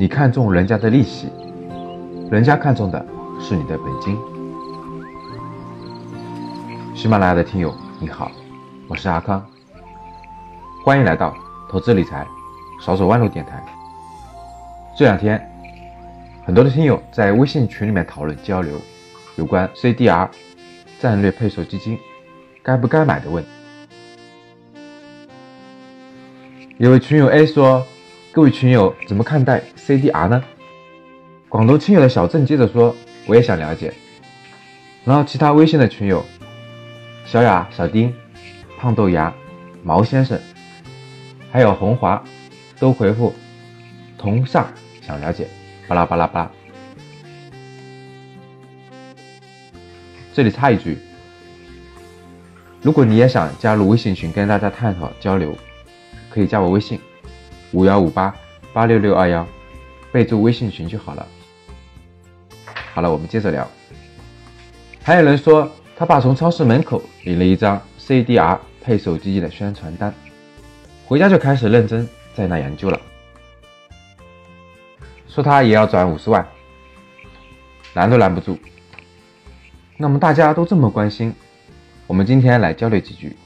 你看中人家的利息，人家看中的是你的本金。喜马拉雅的听友你好，我是阿康，欢迎来到投资理财少走弯路电台。这两天，很多的听友在微信群里面讨论交流有关 CDR 战略配售基金该不该买的问题。有位群友 A 说。各位群友怎么看待 CDR 呢？广东亲友的小郑接着说：“我也想了解。”然后其他微信的群友小雅、小丁、胖豆芽、毛先生，还有红华，都回复“同上想了解”，巴拉巴拉巴拉。这里插一句：如果你也想加入微信群跟大家探讨交流，可以加我微信。五幺五八八六六二幺，备注微信群就好了。好了，我们接着聊。还有人说，他爸从超市门口领了一张 CDR 配手机的宣传单，回家就开始认真在那研究了。说他也要转五十万，拦都拦不住。那么大家都这么关心，我们今天来交流几句。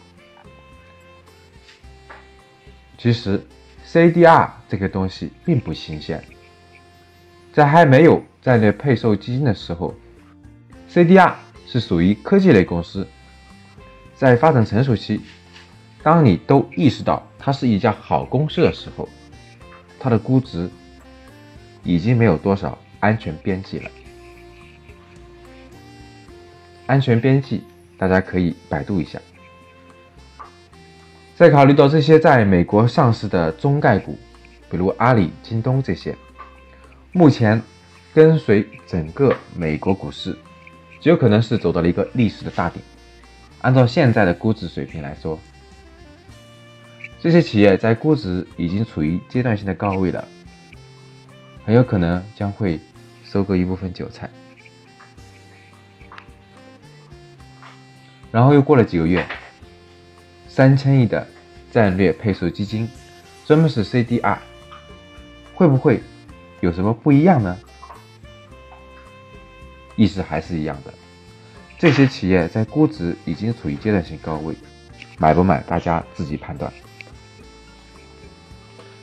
其实。CDR 这个东西并不新鲜，在还没有战略配售基金的时候，CDR 是属于科技类公司，在发展成熟期，当你都意识到它是一家好公司的时候，它的估值已经没有多少安全边际了。安全边际，大家可以百度一下。再考虑到这些在美国上市的中概股，比如阿里、京东这些，目前跟随整个美国股市，极有可能是走到了一个历史的大顶。按照现在的估值水平来说，这些企业在估值已经处于阶段性的高位了，很有可能将会收割一部分韭菜。然后又过了几个月。三千亿的战略配售基金，专门是 CDR，会不会有什么不一样呢？意思还是一样的，这些企业在估值已经处于阶段性高位，买不买大家自己判断。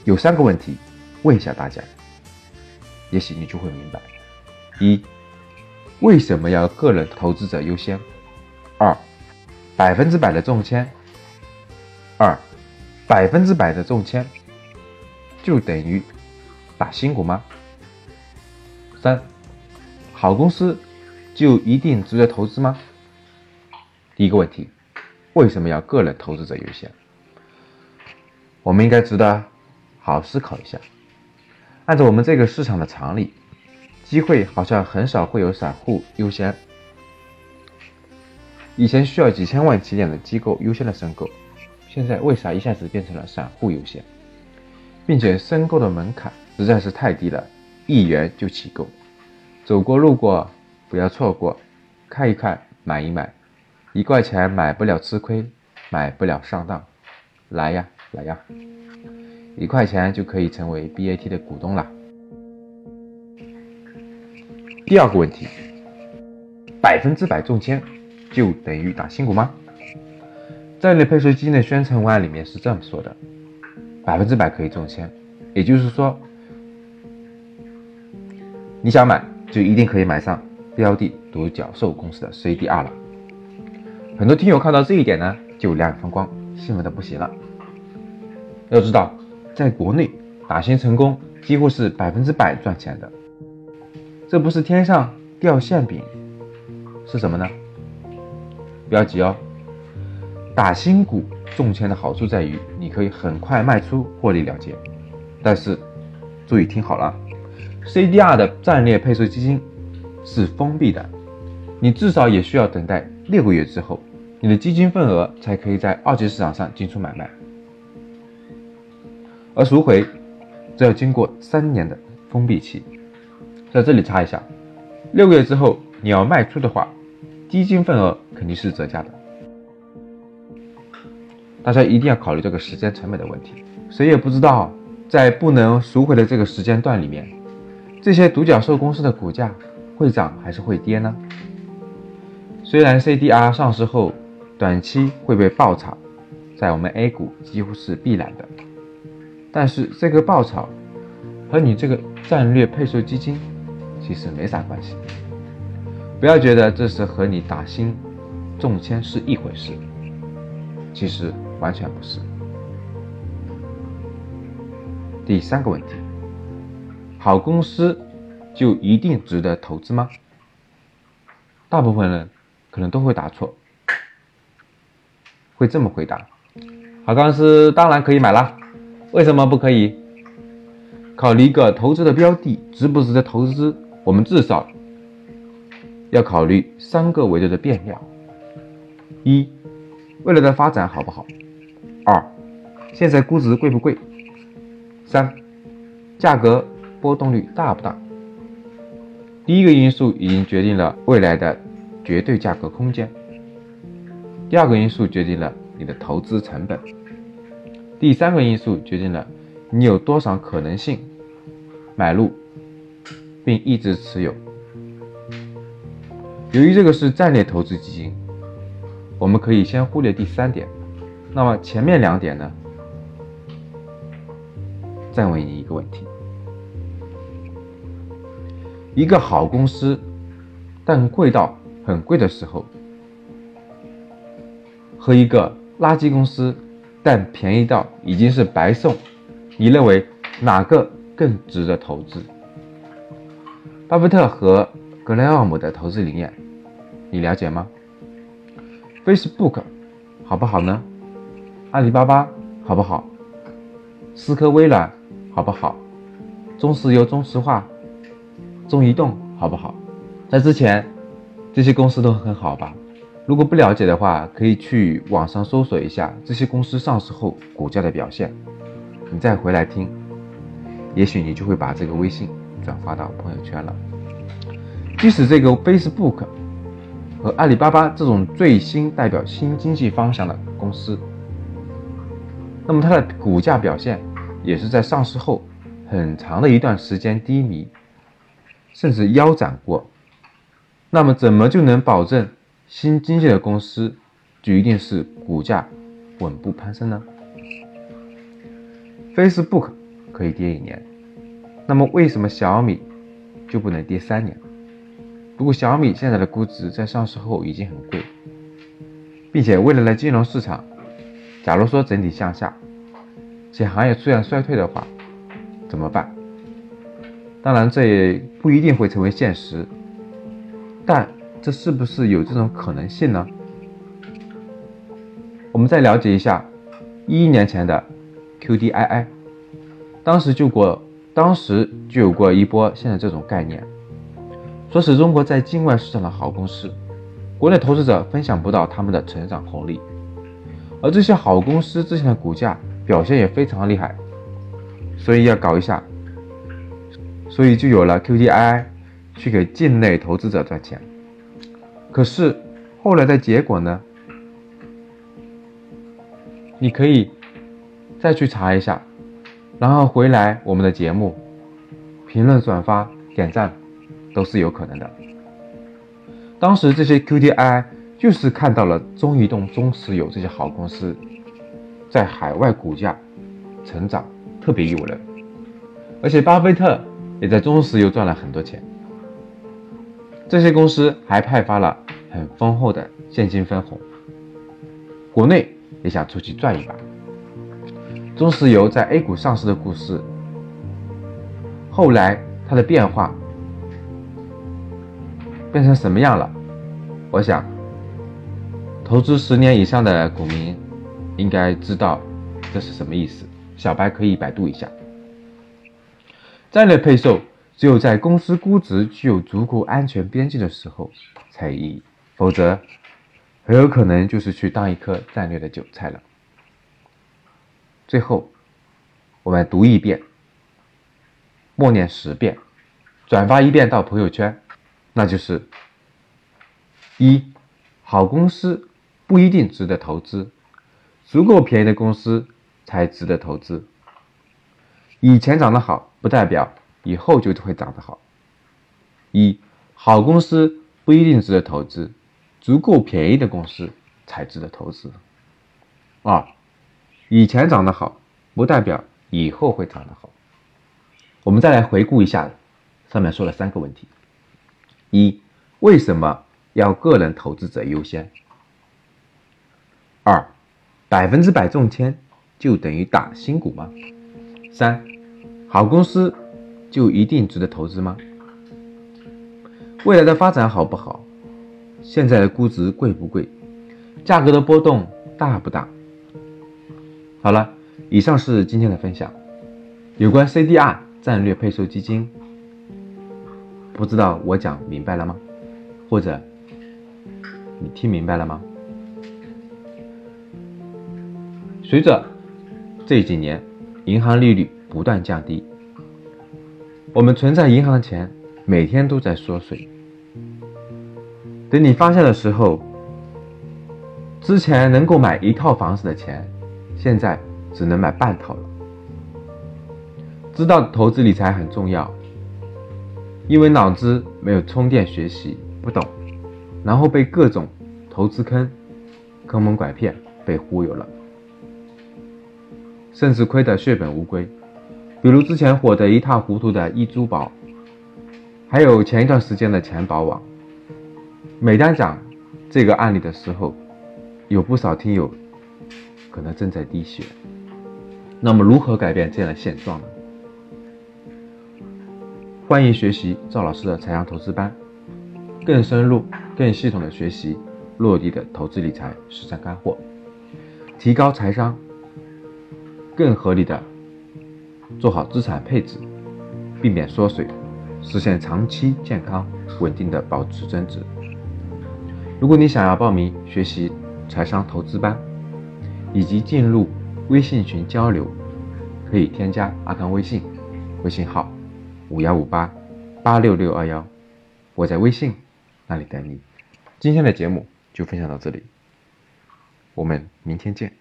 有三个问题问一下大家，也许你就会明白：一，为什么要个人投资者优先？二，百分之百的中签。二，百分之百的中签，就等于打新股吗？三，好公司就一定值得投资吗？第一个问题，为什么要个人投资者优先？我们应该值得好好思考一下。按照我们这个市场的常理，机会好像很少会有散户优先。以前需要几千万起点的机构优先的申购。现在为啥一下子变成了散户优先，并且申购的门槛实在是太低了，一元就起购，走过路过不要错过，看一看买一买，一块钱买不了吃亏，买不了上当，来呀来呀，一块钱就可以成为 BAT 的股东了。第二个问题，百分之百中签就等于打新股吗？战略配售基金的宣传文案里面是这么说的：百分之百可以中签，也就是说，你想买就一定可以买上标的独角兽公司的 CDR 了。很多听友看到这一点呢，就两眼放光，兴奋的不行了。要知道，在国内打新成功几乎是百分之百赚钱的，这不是天上掉馅饼，是什么呢？不要急哦。打新股中签的好处在于，你可以很快卖出获利了结。但是，注意听好了，CDR 的战略配售基金是封闭的，你至少也需要等待六个月之后，你的基金份额才可以在二级市场上进出买卖。而赎回，则要经过三年的封闭期。在这里插一下，六个月之后你要卖出的话，基金份额肯定是折价的。大家一定要考虑这个时间成本的问题。谁也不知道，在不能赎回的这个时间段里面，这些独角兽公司的股价会涨还是会跌呢？虽然 CDR 上市后短期会被爆炒，在我们 A 股几乎是必然的，但是这个爆炒和你这个战略配售基金其实没啥关系。不要觉得这是和你打新中签是一回事，其实完全不是。第三个问题，好公司就一定值得投资吗？大部分人可能都会答错，会这么回答：好公司当然可以买啦，为什么不可以？考虑一个投资的标的值不值得投资，我们至少要考虑三个维度的变量：一、未来的发展好不好；二、现在估值贵不贵。三，价格波动率大不大？第一个因素已经决定了未来的绝对价格空间，第二个因素决定了你的投资成本，第三个因素决定了你有多少可能性买入并一直持有。由于这个是战略投资基金，我们可以先忽略第三点。那么前面两点呢？再问你一个问题：一个好公司，但贵到很贵的时候，和一个垃圾公司，但便宜到已经是白送，你认为哪个更值得投资？巴菲特和格雷厄姆的投资理念，你了解吗？Facebook 好不好呢？阿里巴巴好不好？思科微软？好不好？中石油、中石化、中移动好不好？在之前，这些公司都很好吧？如果不了解的话，可以去网上搜索一下这些公司上市后股价的表现，你再回来听，也许你就会把这个微信转发到朋友圈了。即使这个 Facebook 和阿里巴巴这种最新代表新经济方向的公司，那么它的股价表现。也是在上市后很长的一段时间低迷，甚至腰斩过。那么，怎么就能保证新经济的公司就一定是股价稳步攀升呢？Facebook 可以跌一年，那么为什么小米就不能跌三年？不过，小米现在的估值在上市后已经很贵，并且未来的金融市场，假如说整体向下。且行业出现衰退的话，怎么办？当然，这也不一定会成为现实，但这是不是有这种可能性呢？我们再了解一下一一年前的 QDII，当时就过，当时就有过一波现在这种概念，说是中国在境外市场的好公司，国内投资者分享不到他们的成长红利，而这些好公司之前的股价。表现也非常厉害，所以要搞一下，所以就有了 QDII 去给境内投资者赚钱。可是后来的结果呢？你可以再去查一下，然后回来我们的节目评论、转发、点赞都是有可能的。当时这些 QDII 就是看到了中移动、中石油这些好公司。在海外股价成长特别诱人，而且巴菲特也在中石油赚了很多钱。这些公司还派发了很丰厚的现金分红，国内也想出去赚一把。中石油在 A 股上市的故事，后来它的变化变成什么样了？我想，投资十年以上的股民。应该知道这是什么意思，小白可以百度一下。战略配售只有在公司估值具有足够安全边际的时候才有意义，否则很有可能就是去当一颗战略的韭菜了。最后，我们读一遍，默念十遍，转发一遍到朋友圈，那就是一好公司不一定值得投资。足够便宜的公司才值得投资。以前涨得好，不代表以后就会涨得好。一，好公司不一定值得投资，足够便宜的公司才值得投资。二，以前涨得好，不代表以后会涨得好。我们再来回顾一下上面说了三个问题：一，为什么要个人投资者优先？二，百分之百中签就等于打新股吗？三，好公司就一定值得投资吗？未来的发展好不好？现在的估值贵不贵？价格的波动大不大？好了，以上是今天的分享。有关 CDR 战略配售基金，不知道我讲明白了吗？或者你听明白了吗？随着这几年银行利率不断降低，我们存在银行的钱每天都在缩水。等你发现的时候，之前能够买一套房子的钱，现在只能买半套了。知道投资理财很重要，因为脑子没有充电学习不懂，然后被各种投资坑坑蒙拐骗被忽悠了，甚至亏得血本无归。比如之前火得一塌糊涂的易租宝，还有前一段时间的钱宝网。每当讲这个案例的时候，有不少听友可能正在滴血。那么，如何改变这样的现状呢？欢迎学习赵老师的财商投资班，更深入、更系统的学习落地的投资理财实战干货，提高财商，更合理的做好资产配置，避免缩水，实现长期健康稳定的保持增值。如果你想要报名学习财商投资班，以及进入微信群交流，可以添加阿康微信，微信号五幺五八八六六二幺，我在微信那里等你。今天的节目就分享到这里，我们明天见。